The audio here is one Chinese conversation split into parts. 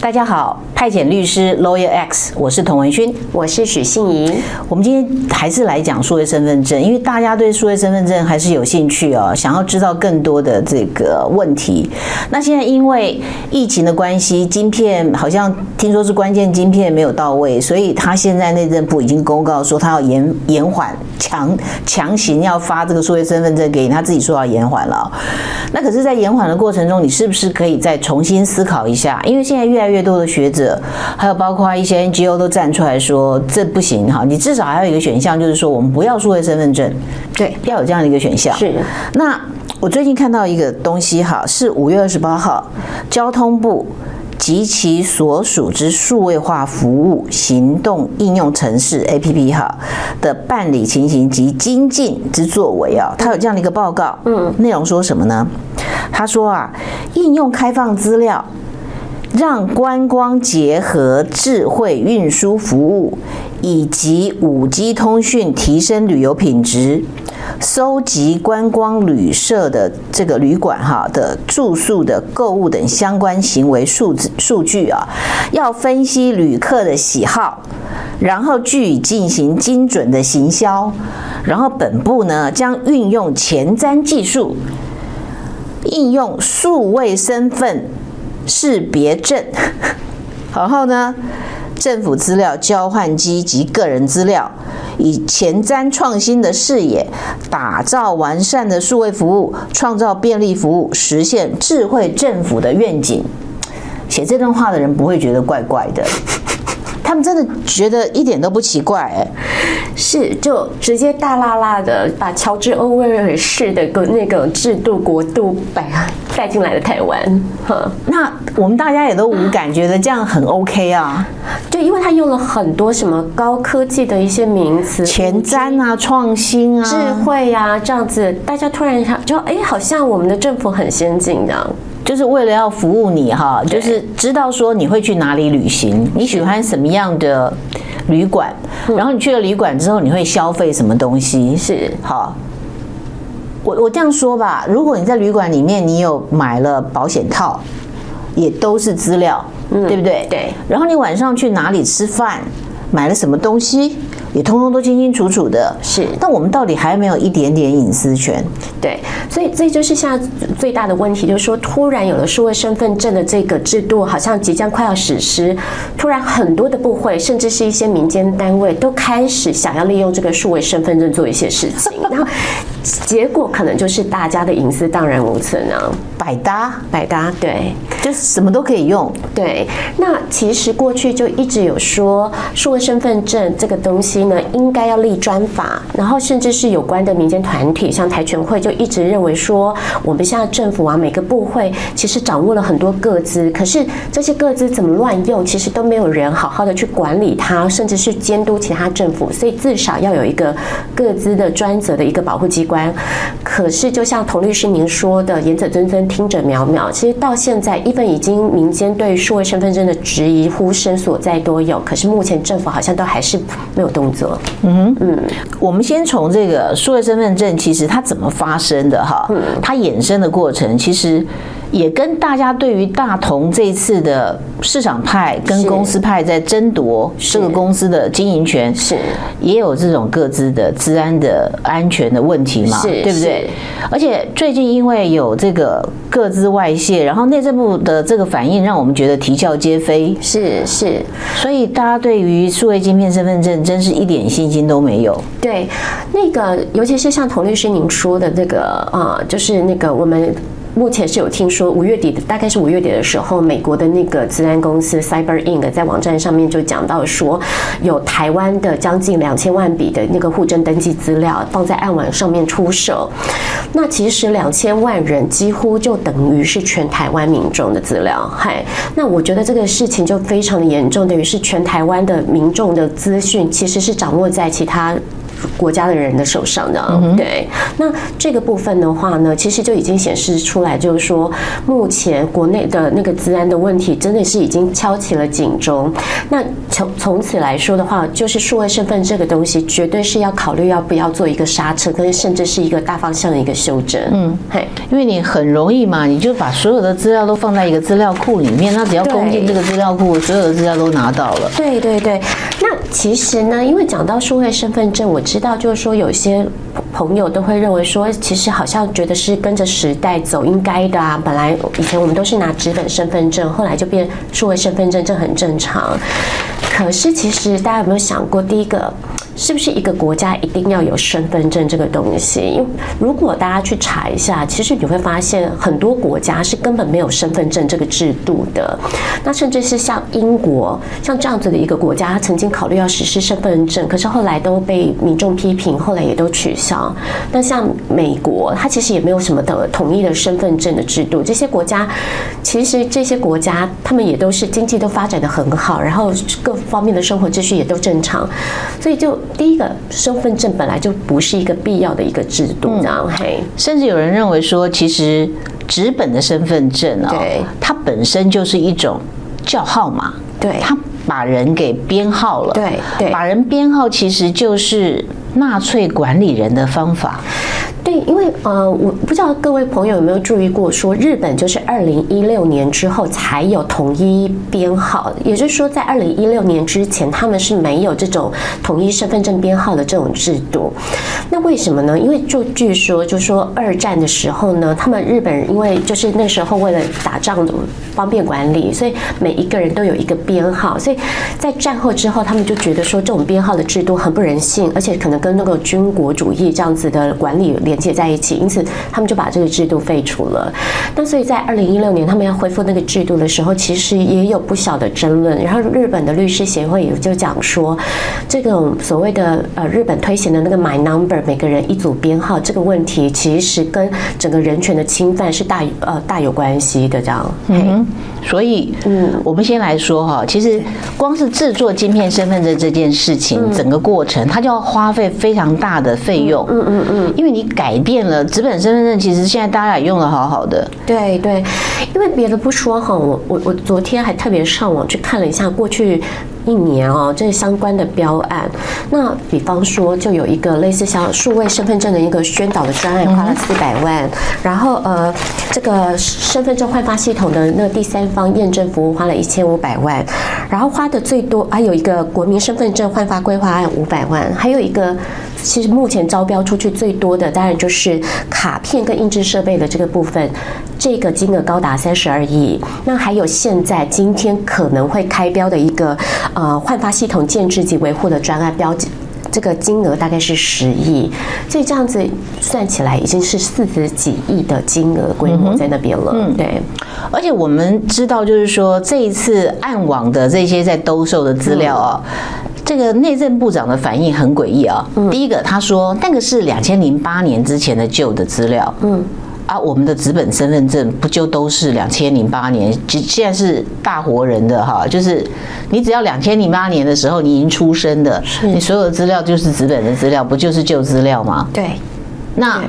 大家好，派遣律师 Lawyer X，我是童文勋，我是许信怡。我们今天还是来讲数位身份证，因为大家对数位身份证还是有兴趣哦，想要知道更多的这个问题。那现在因为疫情的关系，晶片好像听说是关键晶片没有到位，所以他现在内政部已经公告说他要延延缓强强行要发这个数位身份证给你，他自己说要延缓了。那可是，在延缓的过程中，你是不是可以再重新思考一下？因为现在越来越多的学者，还有包括一些 NGO 都站出来说，这不行哈，你至少还有一个选项，就是说我们不要数位身份证，对，要有这样的一个选项。是。那我最近看到一个东西哈，是五月二十八号，交通部及其所属之数位化服务行动应用程式 APP 哈的办理情形及精进之作为啊，他有这样的一个报告，嗯，内容说什么呢？他说啊，应用开放资料。让观光结合智慧运输服务以及五 G 通讯，提升旅游品质。收集观光旅社的这个旅馆哈的住宿的购物等相关行为数字数据啊，要分析旅客的喜好，然后据以进行精准的行销。然后本部呢将运用前瞻技术，应用数位身份。识别证，然后呢，政府资料交换机及个人资料，以前瞻创新的视野，打造完善的数位服务，创造便利服务，实现智慧政府的愿景。写这段话的人不会觉得怪怪的。他们真的觉得一点都不奇怪，哎，是就直接大辣辣的把乔治·欧威尔式的个那个制度国度摆带进来的台湾，哈，那我们大家也都无感，觉得这样很 OK 啊，就因为他用了很多什么高科技的一些名词，前瞻啊、创新啊、智慧啊这样子，大家突然想就哎，好像我们的政府很先进这样。就是为了要服务你哈，就是知道说你会去哪里旅行，你喜欢什么样的旅馆，然后你去了旅馆之后你会消费什么东西是好。我我这样说吧，如果你在旅馆里面你有买了保险套，也都是资料，对不对？对。然后你晚上去哪里吃饭，买了什么东西？也通通都清清楚楚的，是。但我们到底还没有一点点隐私权？对，所以这就是现在最大的问题，就是说，突然有了数位身份证的这个制度，好像即将快要实施，突然很多的部会，甚至是一些民间单位，都开始想要利用这个数位身份证做一些事情，然后结果可能就是大家的隐私荡然无存啊，百搭百搭，对，就是什么都可以用。对，那其实过去就一直有说，数位身份证这个东西。呢，应该要立专法，然后甚至是有关的民间团体，像台全会就一直认为说，我们现在政府啊，每个部会其实掌握了很多个资，可是这些个资怎么乱用，其实都没有人好好的去管理它，甚至是监督其他政府，所以至少要有一个个资的专责的一个保护机关。可是就像童律师您说的，言者谆谆，听者渺渺，其实到现在，even 已经民间对数位身份证的质疑呼声所在都有，可是目前政府好像都还是没有动作。嗯，嗯，我们先从这个数位身份证，其实它怎么发生的哈？嗯，它衍生的过程，其实也跟大家对于大同这一次的市场派跟公司派在争夺这个公司的经营权，是也有这种各自的治安的安全的问题嘛？是，对不对？而且最近因为有这个各自外泄，然后内政部的这个反应，让我们觉得啼笑皆非。是是，所以大家对于数位芯片身份证，真是。一点信心都没有。对，那个尤其是像童律师您说的那个啊、呃，就是那个我们。目前是有听说五月底的，大概是五月底的时候，美国的那个资安公司 Cyber Inc. 在网站上面就讲到说，有台湾的将近两千万笔的那个户政登记资料放在暗网上面出售。那其实两千万人几乎就等于是全台湾民众的资料。嗨，那我觉得这个事情就非常的严重，等于是全台湾的民众的资讯其实是掌握在其他。国家的人的手上的。嗯、对，那这个部分的话呢，其实就已经显示出来，就是说目前国内的那个治安的问题，真的是已经敲起了警钟。那从从此来说的话，就是数位身份这个东西，绝对是要考虑要不要做一个刹车，跟甚至是一个大方向的一个修正。嗯，嘿，因为你很容易嘛，你就把所有的资料都放在一个资料库里面，那只要攻进这个资料库，所有的资料都拿到了。对对对，那其实呢，因为讲到数位身份证，我知道就是说有些朋友都会认为说，其实好像觉得是跟着时代走应该的啊。本来以前我们都是拿纸本身份证，后来就变数位身份证，这很正常。可是其实大家有没有想过，第一个？是不是一个国家一定要有身份证这个东西？因为如果大家去查一下，其实你会发现很多国家是根本没有身份证这个制度的。那甚至是像英国，像这样子的一个国家，曾经考虑要实施身份证，可是后来都被民众批评，后来也都取消。那像美国，它其实也没有什么的统一的身份证的制度。这些国家，其实这些国家他们也都是经济都发展得很好，然后各方面的生活秩序也都正常，所以就。第一个身份证本来就不是一个必要的一个制度，这样嘿。甚至有人认为说，其实纸本的身份证啊，对，它本身就是一种叫号码，对，它把人给编号了，对对，把人编号其实就是纳粹管理人的方法。对，因为呃，我不知道各位朋友有没有注意过，说日本就是二零一六年之后才有统一编号，也就是说在二零一六年之前，他们是没有这种统一身份证编号的这种制度。那为什么呢？因为就据说，就说二战的时候呢，他们日本人因为就是那时候为了打仗方便管理，所以每一个人都有一个编号，所以在战后之后，他们就觉得说这种编号的制度很不人性，而且可能跟那个军国主义这样子的管理连接在一起，因此他们就把这个制度废除了。那所以在二零一六年他们要恢复那个制度的时候，其实也有不小的争论。然后日本的律师协会也就讲说，这种所谓的呃日本推行的那个 My Number，每个人一组编号这个问题，其实跟整个人权的侵犯是大呃大有关系的。这样，嗯，所以嗯，我们先来说哈，其实光是制作晶片身份证这件事情，整个过程它就要花费非常大的费用。嗯嗯嗯，因为你改变了纸本身份证，其实现在大家也用的好好的。对对，因为别的不说哈，我我我昨天还特别上网去看了一下过去。一年哦，这相关的标案，那比方说就有一个类似像数位身份证的一个宣导的专案，花了四百万，然后呃，这个身份证换发系统的那个第三方验证服务花了一千五百万，然后花的最多还有一个国民身份证换发规划案五百万，还有一个其实目前招标出去最多的当然就是卡片跟印制设备的这个部分，这个金额高达三十二亿，那还有现在今天可能会开标的一个。呃，换发系统建制及维护的专案标记，这个金额大概是十亿，所以这样子算起来已经是四十几亿的金额规模在那边了。嗯，对。而且我们知道，就是说这一次暗网的这些在兜售的资料啊，这个内政部长的反应很诡异啊。第一个，他说那个是两千零八年之前的旧的资料。嗯。啊，我们的纸本身份证不就都是两千零八年？现在是大活人的哈，就是你只要两千零八年的时候你已经出生的，你所有的资料就是纸本的资料，不就是旧资料吗？对。那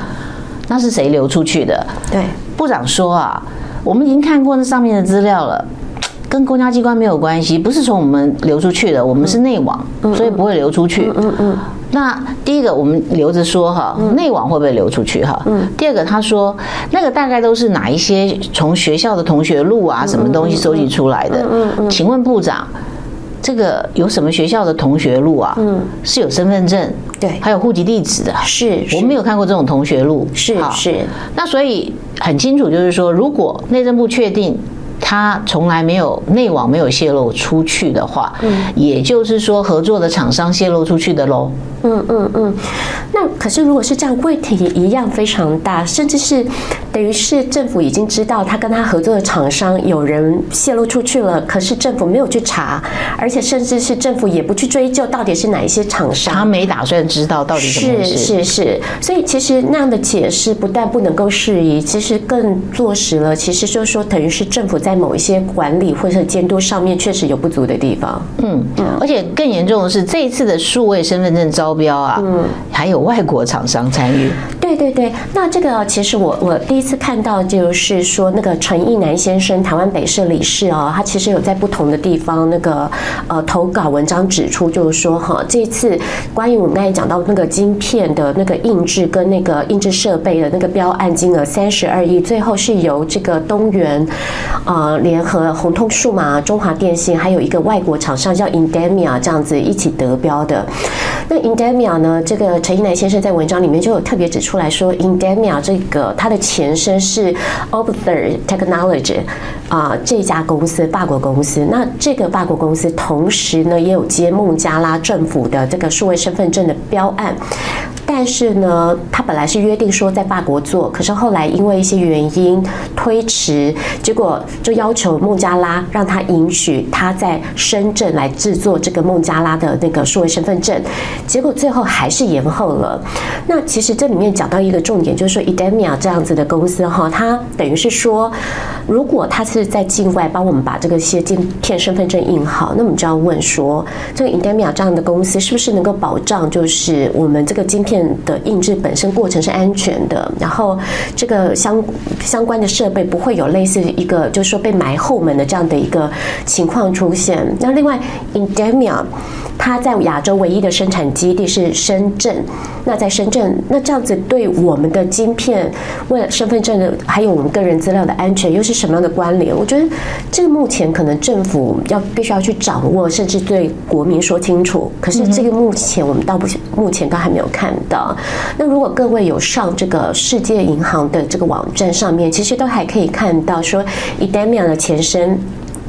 那是谁流出去的？对。部长说啊，我们已经看过那上面的资料了，跟公家机关没有关系，不是从我们流出去的，我们是内网，所以不会流出去。嗯嗯。那第一个，我们留着说哈，内网会不会流出去哈？嗯。第二个，他说那个大概都是哪一些从学校的同学录啊，什么东西收集出来的？嗯嗯。请问部长，这个有什么学校的同学录啊？嗯。是有身份证，对，还有户籍地址的。是。我没有看过这种同学录。是是。那所以很清楚，就是说，如果内政部确定。他从来没有内网没有泄露出去的话，嗯，也就是说合作的厂商泄露出去的喽。嗯嗯嗯。那可是如果是这样，问题一样非常大，甚至是等于是政府已经知道他跟他合作的厂商有人泄露出去了，可是政府没有去查，而且甚至是政府也不去追究到底是哪一些厂商，他没打算知道到底怎么回事。是是是。所以其实那样的解释不但不能够适宜，其实更坐实了，其实就是说等于是政府在。在某一些管理或者监督上面确实有不足的地方。嗯，而且更严重的是，这一次的数位身份证招招标啊，嗯，还有外国厂商参与。对对对，那这个其实我我第一次看到就是说那个陈义南先生，台湾北社理事哦，他其实有在不同的地方那个呃投稿文章指出，就是说哈，这次关于我们刚才讲到那个晶片的那个印制跟那个印制设备的那个标案金额三十二亿，最后是由这个东元呃联合红通数码、中华电信，还有一个外国厂商叫 Indemia 这样子一起得标的。那 Indemia 呢，这个陈义南先生在文章里面就有特别指出来说，Indemia 这个它的前身是 Obther Technology 啊，这家公司法国公司。那这个法国公司同时呢也有接孟加拉政府的这个数位身份证的标案。但是呢，他本来是约定说在法国做，可是后来因为一些原因推迟，结果就要求孟加拉让他允许他在深圳来制作这个孟加拉的那个数位身份证，结果最后还是延后了。那其实这里面讲到一个重点，就是说 Idemia 这样子的公司哈，它等于是说，如果他是在境外帮我们把这个些晶片身份证印好，那我们就要问说，这个 Idemia 这样的公司是不是能够保障，就是我们这个晶片的印制本身过程是安全的，然后这个相相关的设备不会有类似一个就是说被埋后门的这样的一个情况出现。那另外，Indemia 它在亚洲唯一的生产基地是深圳。那在深圳，那这样子对我们的晶片、为了身份证的还有我们个人资料的安全又是什么样的关联？我觉得这个目前可能政府要必须要去掌握，甚至对国民说清楚。可是这个目前我们到不目前都还没有看到。那如果各位有上这个世界银行的这个网站上面，其实都还可以看到说，Idemia 的前身。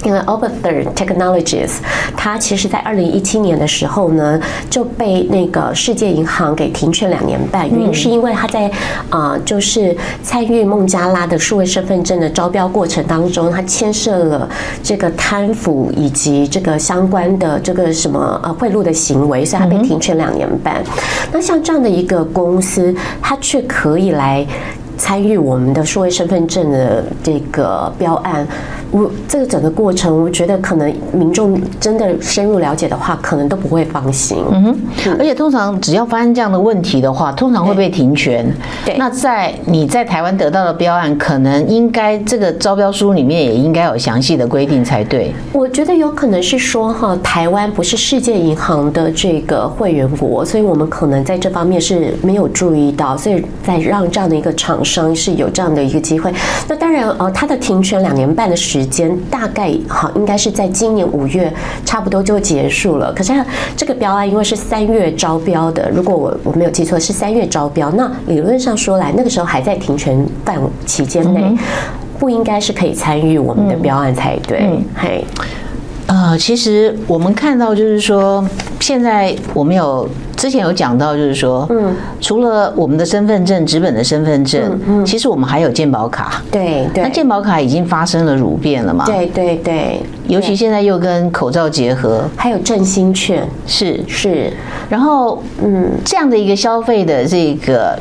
因为 Obther Technologies，它其实在二零一七年的时候呢，就被那个世界银行给停权两年半，原因是因为它在啊、呃，就是参与孟加拉的数位身份证的招标过程当中，它牵涉了这个贪腐以及这个相关的这个什么呃贿赂的行为，所以它被停权两年半。那像这样的一个公司，它却可以来参与我们的数位身份证的这个标案。我这个整个过程，我觉得可能民众真的深入了解的话，可能都不会放心。嗯哼，而且通常只要发生这样的问题的话，通常会被停权。对，那在你在台湾得到的标案，可能应该这个招标书里面也应该有详细的规定才对。我觉得有可能是说哈，台湾不是世界银行的这个会员国，所以我们可能在这方面是没有注意到，所以在让这样的一个厂商是有这样的一个机会。那当然，呃，他的停权两年半的时。时间大概好，应该是在今年五月差不多就结束了。可是这个标案因为是三月招标的，如果我我没有记错是三月招标，那理论上说来那个时候还在停权范围期间内，不应该是可以参与我们的标案才对。嗯，嘿。呃，其实我们看到就是说，现在我们有之前有讲到，就是说，嗯，除了我们的身份证、纸本的身份证，其实我们还有健保卡，对对。那健保卡已经发生了乳变了嘛？对对对。尤其现在又跟口罩结合，还有振兴券，是是。然后，嗯，这样的一个消费的这个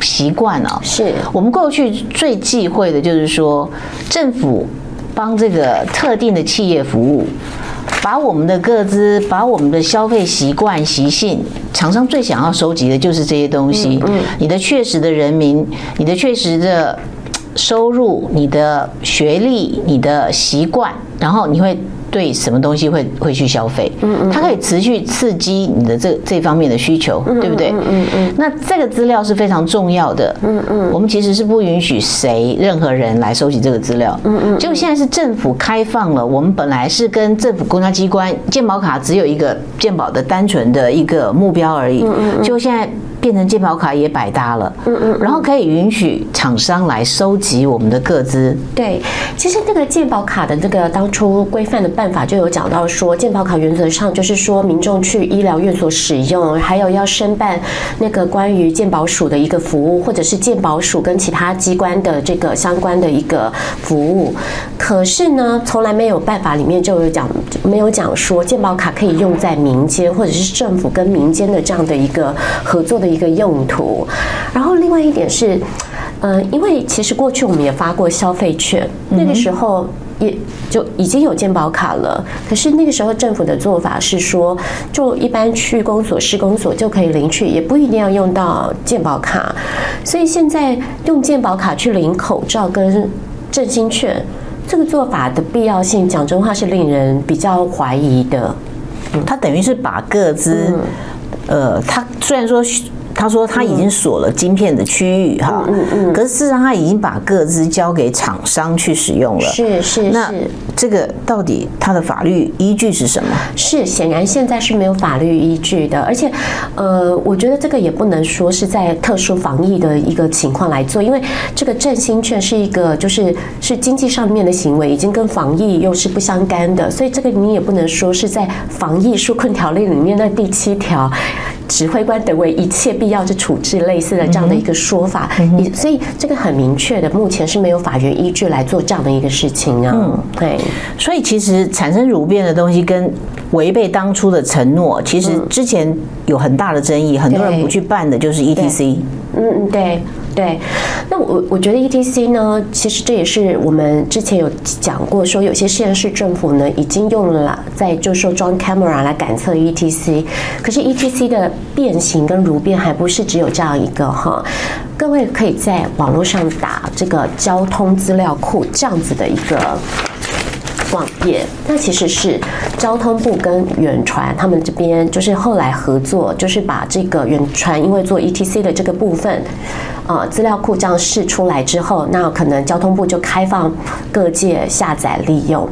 习惯啊，是我们过去最忌讳的就是说政府。帮这个特定的企业服务，把我们的个资、把我们的消费习惯、习性，厂商最想要收集的就是这些东西。嗯，你的确实的人民，你的确实的收入，你的学历，你的习惯，然后你会。对什么东西会会去消费？嗯嗯，它可以持续刺激你的这这方面的需求，对不对？嗯嗯嗯。那这个资料是非常重要的。嗯嗯。我们其实是不允许谁任何人来收集这个资料。嗯嗯。就现在是政府开放了，我们本来是跟政府公家机关健保卡只有一个健保的单纯的一个目标而已。嗯嗯。就现在。变成健保卡也百搭了，嗯嗯，然后可以允许厂商来收集我们的个资。对，其实那个健保卡的这个当初规范的办法就有讲到说，健保卡原则上就是说，民众去医疗院所使用，还有要申办那个关于健保署的一个服务，或者是健保署跟其他机关的这个相关的一个服务。可是呢，从来没有办法里面就有讲，没有讲说健保卡可以用在民间或者是政府跟民间的这样的一个合作的。一个用途，然后另外一点是，嗯，因为其实过去我们也发过消费券，那个时候也就已经有健保卡了。可是那个时候政府的做法是说，就一般去公所、市公所就可以领取，也不一定要用到健保卡。所以现在用健保卡去领口罩跟振兴券，这个做法的必要性，讲真话是令人比较怀疑的。他等于是把各自，嗯、呃，他虽然说。他说他已经锁了晶片的区域哈，嗯嗯，可是事实上他已经把各自交给厂商去使用了。是是是。那这个到底它的法律依据是什么？是显然现在是没有法律依据的，而且呃，我觉得这个也不能说是在特殊防疫的一个情况来做，因为这个振兴券是一个就是是经济上面的行为，已经跟防疫又是不相干的，所以这个你也不能说是在防疫纾困条例里面的第七条。指挥官等为一切必要之处置，类似的这样的一个说法，你所以这个很明确的，目前是没有法源依据来做这样的一个事情啊。嗯，对。所以其实产生蠕变的东西跟违背当初的承诺，其实之前有很大的争议，很多人不去办的就是 ETC。嗯嗯，对。对，那我我觉得 ETC 呢，其实这也是我们之前有讲过，说有些县市政府呢已经用了在就是说装 camera 来感测 ETC，可是 ETC 的变形跟如变还不是只有这样一个哈，各位可以在网络上打这个交通资料库这样子的一个网页，那其实是交通部跟远传他们这边就是后来合作，就是把这个远传因为做 ETC 的这个部分。呃，资料库这样释出来之后，那可能交通部就开放各界下载利用。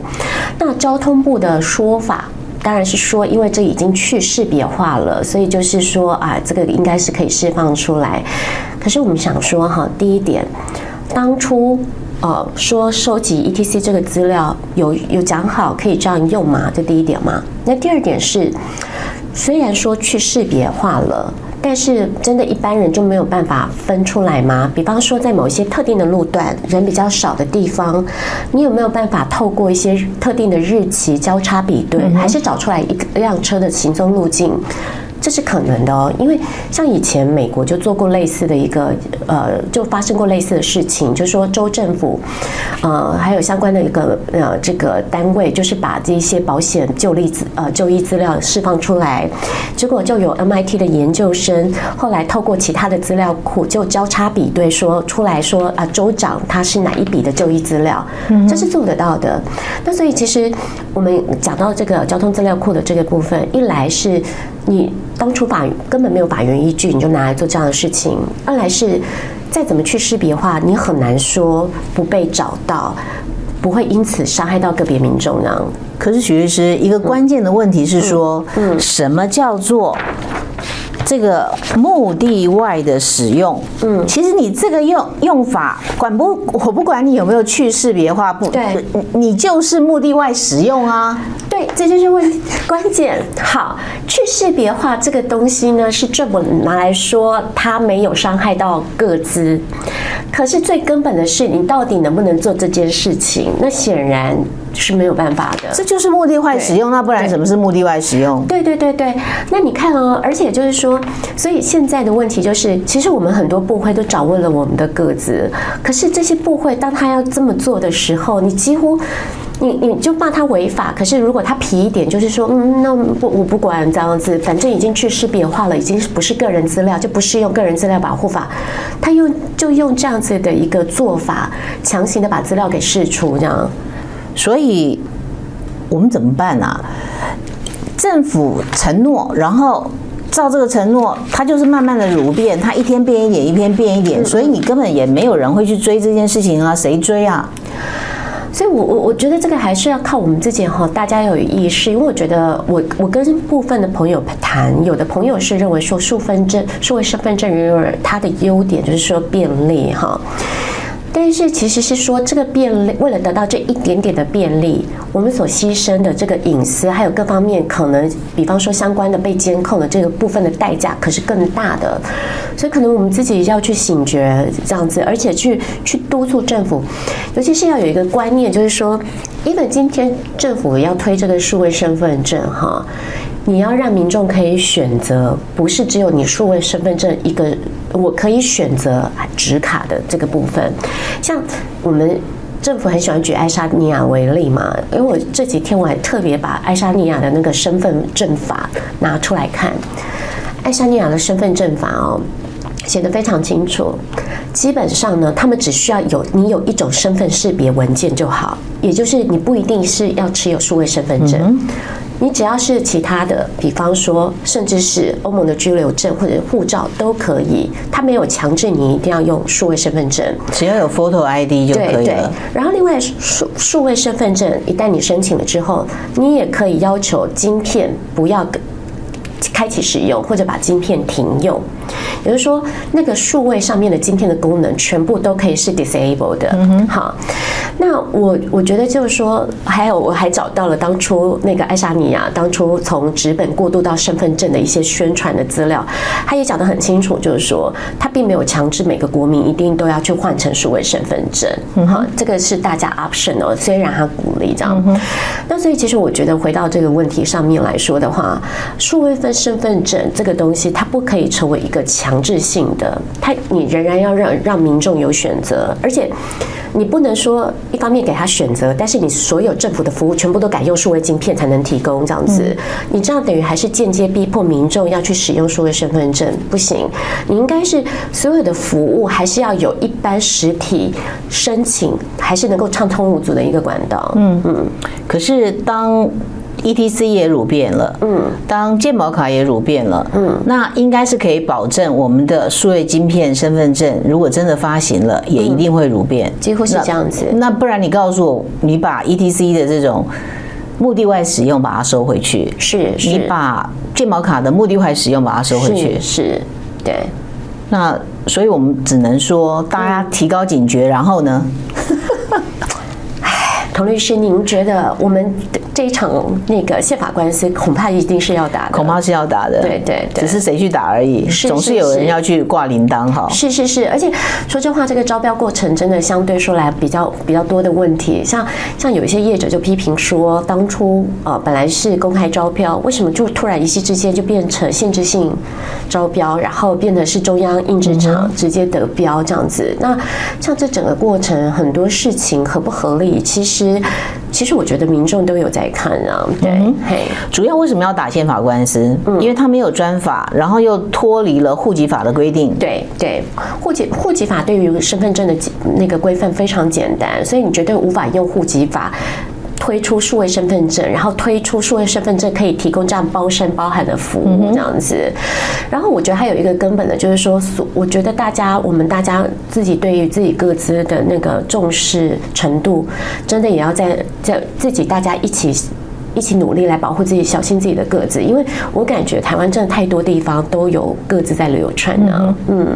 那交通部的说法当然是说，因为这已经去识别化了，所以就是说啊，这个应该是可以释放出来。可是我们想说哈，第一点，当初呃说收集 ETC 这个资料有有讲好可以这样用吗？这第一点嘛。那第二点是，虽然说去识别化了。但是，真的一般人就没有办法分出来吗？比方说，在某一些特定的路段，人比较少的地方，你有没有办法透过一些特定的日期交叉比对，还是找出来一辆车的行踪路径？这是可能的哦，因为像以前美国就做过类似的一个，呃，就发生过类似的事情，就是说州政府，呃，还有相关的一个呃这个单位，就是把这些保险就例资呃就医资料释放出来，结果就有 MIT 的研究生后来透过其他的资料库就交叉比对，说出来说啊州长他是哪一笔的就医资料，这是做得到的。那所以其实我们讲到这个交通资料库的这个部分，一来是你。当初法根本没有法源依据，你就拿来做这样的事情；二来是再怎么去识别的话，你很难说不被找到，不会因此伤害到个别民众呢。可是许律师，一个关键的问题是说，嗯，嗯，什么叫做？这个目的外的使用，嗯，其实你这个用用法管不，我不管你有没有去识别化，不，对，你就是目的外使用啊。对，这就是问关键。好，去识别化这个东西呢，是这么拿来说它没有伤害到各资，可是最根本的是你到底能不能做这件事情？那显然。是没有办法的，这就是目的外使用，那不然什么是目的外使用？对对对对，那你看哦，而且就是说，所以现在的问题就是，其实我们很多部会都掌握了我们的个资，可是这些部会当他要这么做的时候，你几乎你你就骂他违法，可是如果他皮一点，就是说，嗯，那不我不管这样子，反正已经去识别化了，已经不是个人资料，就不适用个人资料保护法，他用就用这样子的一个做法，强行的把资料给释出，这样。所以，我们怎么办呢、啊？政府承诺，然后照这个承诺，它就是慢慢的蠕变，它一天变一点，一天变一点，所以你根本也没有人会去追这件事情啊，谁追啊？所以我我我觉得这个还是要靠我们自己哈，大家要有意识，因为我觉得我我跟部分的朋友谈，有的朋友是认为说数分证、数位身份证拥有它的优点就是说便利哈。但是其实是说，这个便利为了得到这一点点的便利，我们所牺牲的这个隐私，还有各方面可能，比方说相关的被监控的这个部分的代价，可是更大的。所以可能我们自己要去醒觉这样子，而且去去督促政府，尤其是要有一个观念，就是说，因为今天政府要推这个数位身份证，哈。你要让民众可以选择，不是只有你数位身份证一个，我可以选择纸卡的这个部分。像我们政府很喜欢举爱沙尼亚为例嘛，因为我这几天我还特别把爱沙尼亚的那个身份证法拿出来看，爱沙尼亚的身份证法哦，写得非常清楚，基本上呢，他们只需要有你有一种身份识别文件就好，也就是你不一定是要持有数位身份证。你只要是其他的，比方说，甚至是欧盟的居留证或者护照都可以，它没有强制你一定要用数位身份证，只要有 photo ID 就可以了。对对。然后另外数数位身份证一旦你申请了之后，你也可以要求晶片不要开启使用或者把晶片停用，也就是说，那个数位上面的晶片的功能全部都可以是 disabled 的。嗯哼。好。那我我觉得就是说，还有我还找到了当初那个爱沙尼亚当初从纸本过渡到身份证的一些宣传的资料，他也讲得很清楚，就是说他并没有强制每个国民一定都要去换成数位身份证，嗯好，这个是大家 optional，虽然他鼓励这样。嗯那所以其实我觉得回到这个问题上面来说的话，数位分身份证这个东西它不可以成为一个强制性的，它你仍然要让让民众有选择，而且。你不能说一方面给他选择，但是你所有政府的服务全部都改用数位晶片才能提供这样子，你这样等于还是间接逼迫民众要去使用数位身份证，不行。你应该是所有的服务还是要有一般实体申请，还是能够畅通无阻的一个管道。嗯嗯。可是当。E T C 也乳变了，嗯，当健保卡也乳变了，嗯，那应该是可以保证我们的数位晶片身份证，如果真的发行了，也一定会乳变，几乎是这样子。那不然你告诉我，你把 E T C 的这种目的外使用把它收回去，是，是，你把健保卡的目的外使用把它收回去，是，是，对。那所以我们只能说，大家提高警觉，然后呢？哎，童律师，您觉得我们？这一场那个宪法官司恐怕一定是要打的，恐怕是要打的，对对对，只是谁去打而已。总是有人要去挂铃铛哈。是是是，而且说真话，这个招标过程真的相对说来比较比较多的问题。像像有一些业者就批评说，当初呃本来是公开招标，为什么就突然一夕之间就变成限制性招标，然后变得是中央印制厂直接得标这样子？那像这整个过程很多事情合不合理？其实其实我觉得民众都有在。看啊，对，嘿，主要为什么要打宪法官司？嗯，因为他没有专法，然后又脱离了户籍法的规定。对对，户籍户籍法对于身份证的那个规范非常简单，所以你绝对无法用户籍法推出数位身份证，然后推出数位身份证可以提供这样包身包含的服务这样子。然后我觉得还有一个根本的，就是说，我觉得大家我们大家自己对于自己各自的那个重视程度，真的也要在在自己大家一起一起努力来保护自己，小心自己的个资，因为我感觉台湾真的太多地方都有个资在流传呢。嗯。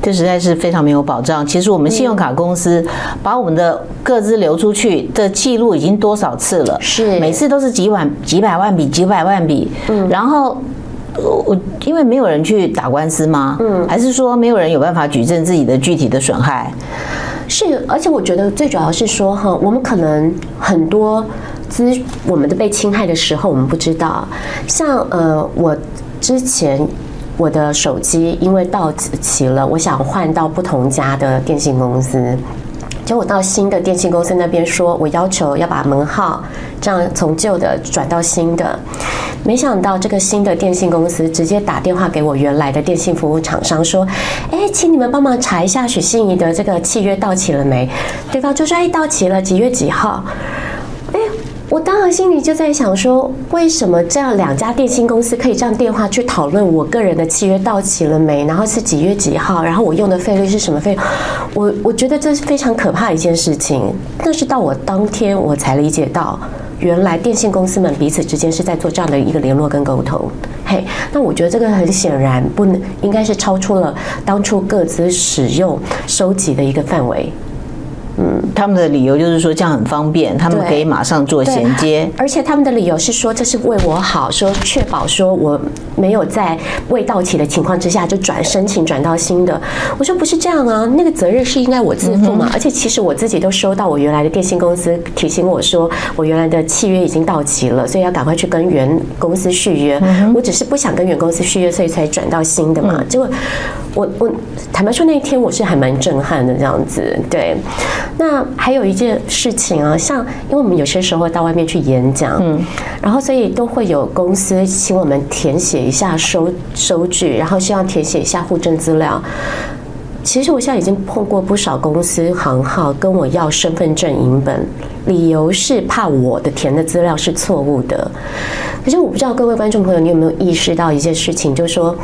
这实在是非常没有保障。其实我们信用卡公司把我们的个资流出去的记录已经多少次了？是每次都是几万、几百万笔、几百万笔。嗯，然后我因为没有人去打官司吗？嗯，还是说没有人有办法举证自己的具体的损害？是，而且我觉得最主要是说哈，我们可能很多资我们的被侵害的时候，我们不知道。像呃，我之前。我的手机因为到期了，我想换到不同家的电信公司，结果到新的电信公司那边说，我要求要把门号这样从旧的转到新的，没想到这个新的电信公司直接打电话给我原来的电信服务厂商说，哎，请你们帮忙查一下许信怡的这个契约到期了没？对方就说，哎，到期了，几月几号？我当时心里就在想说，为什么这样两家电信公司可以这样电话去讨论我个人的契约到期了没？然后是几月几号？然后我用的费率是什么费？我我觉得这是非常可怕的一件事情。但是到我当天我才理解到，原来电信公司们彼此之间是在做这样的一个联络跟沟通。嘿，那我觉得这个很显然不能应该是超出了当初各自使用收集的一个范围。嗯，他们的理由就是说这样很方便，他们可以马上做衔接，而且他们的理由是说这是为我好，说确保说我没有在未到期的情况之下就转申请转到新的。我说不是这样啊，那个责任是应该我自负嘛。而且其实我自己都收到我原来的电信公司提醒我说，我原来的契约已经到期了，所以要赶快去跟原公司续约。我只是不想跟原公司续约，所以才转到新的嘛。结果我我坦白说那一天我是还蛮震撼的这样子，对。那还有一件事情啊，像因为我们有些时候到外面去演讲，嗯，然后所以都会有公司请我们填写一下收收据，然后希望填写一下户政资料。其实我现在已经碰过不少公司行号跟我要身份证影本，理由是怕我的填的资料是错误的。可是我不知道各位观众朋友，你有没有意识到一件事情，就是说，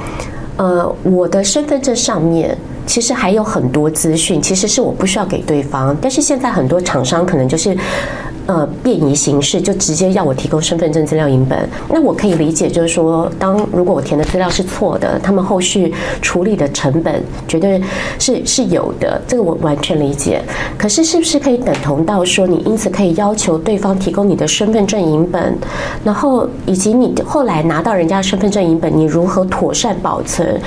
呃，我的身份证上面其实还有很多资讯，其实是我不需要给对方，但是现在很多厂商可能就是。呃，便宜形式就直接要我提供身份证资料影本，那我可以理解，就是说，当如果我填的资料是错的，他们后续处理的成本绝对是是有的，这个我完全理解。可是，是不是可以等同到说，你因此可以要求对方提供你的身份证影本，然后以及你后来拿到人家身份证影本，你如何妥善保存？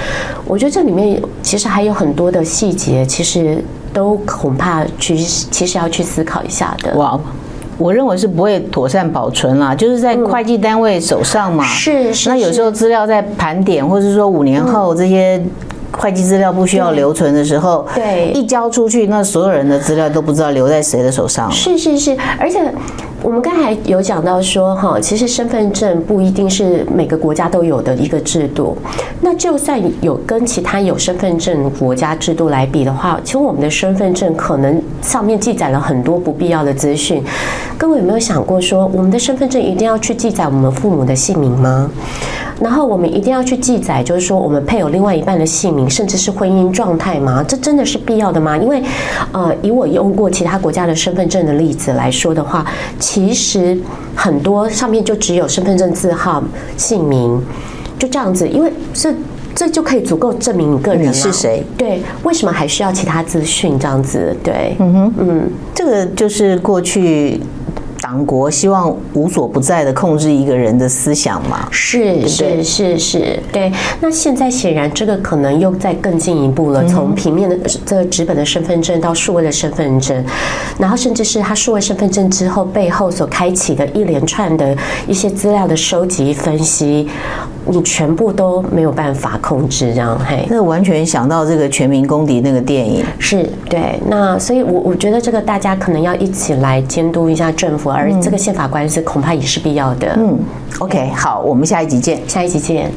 我觉得这里面其实还有很多的细节，其实都恐怕去其实要去思考一下的。哇。我认为是不会妥善保存啦，就是在会计单位手上嘛。是是。那有时候资料在盘点，或者是说五年后这些会计资料不需要留存的时候，对，一交出去，那所有人的资料都不知道留在谁的手上。是是是，而且。我们刚才有讲到说，哈，其实身份证不一定是每个国家都有的一个制度。那就算有跟其他有身份证国家制度来比的话，其实我们的身份证可能上面记载了很多不必要的资讯。各位有没有想过说，我们的身份证一定要去记载我们父母的姓名吗？然后我们一定要去记载，就是说我们配偶另外一半的姓名，甚至是婚姻状态吗？这真的是必要的吗？因为，呃，以我用过其他国家的身份证的例子来说的话，其实很多上面就只有身份证字号、姓名，就这样子，因为这这就可以足够证明你个人是谁。对，为什么还需要其他资讯？这样子，对，嗯哼，嗯，这个就是过去。党国希望无所不在的控制一个人的思想嘛？是是是是，对。那现在显然这个可能又再更进一步了，从平面的这个纸本的身份证到数位的身份证，然后甚至是他数位身份证之后背后所开启的一连串的一些资料的收集分析，你全部都没有办法控制，这样嘿。那完全想到这个《全民公敌》那个电影，是对。那所以我，我我觉得这个大家可能要一起来监督一下政府。而这个宪法官司恐怕也是必要的。嗯，OK，好，我们下一集见，下一集见。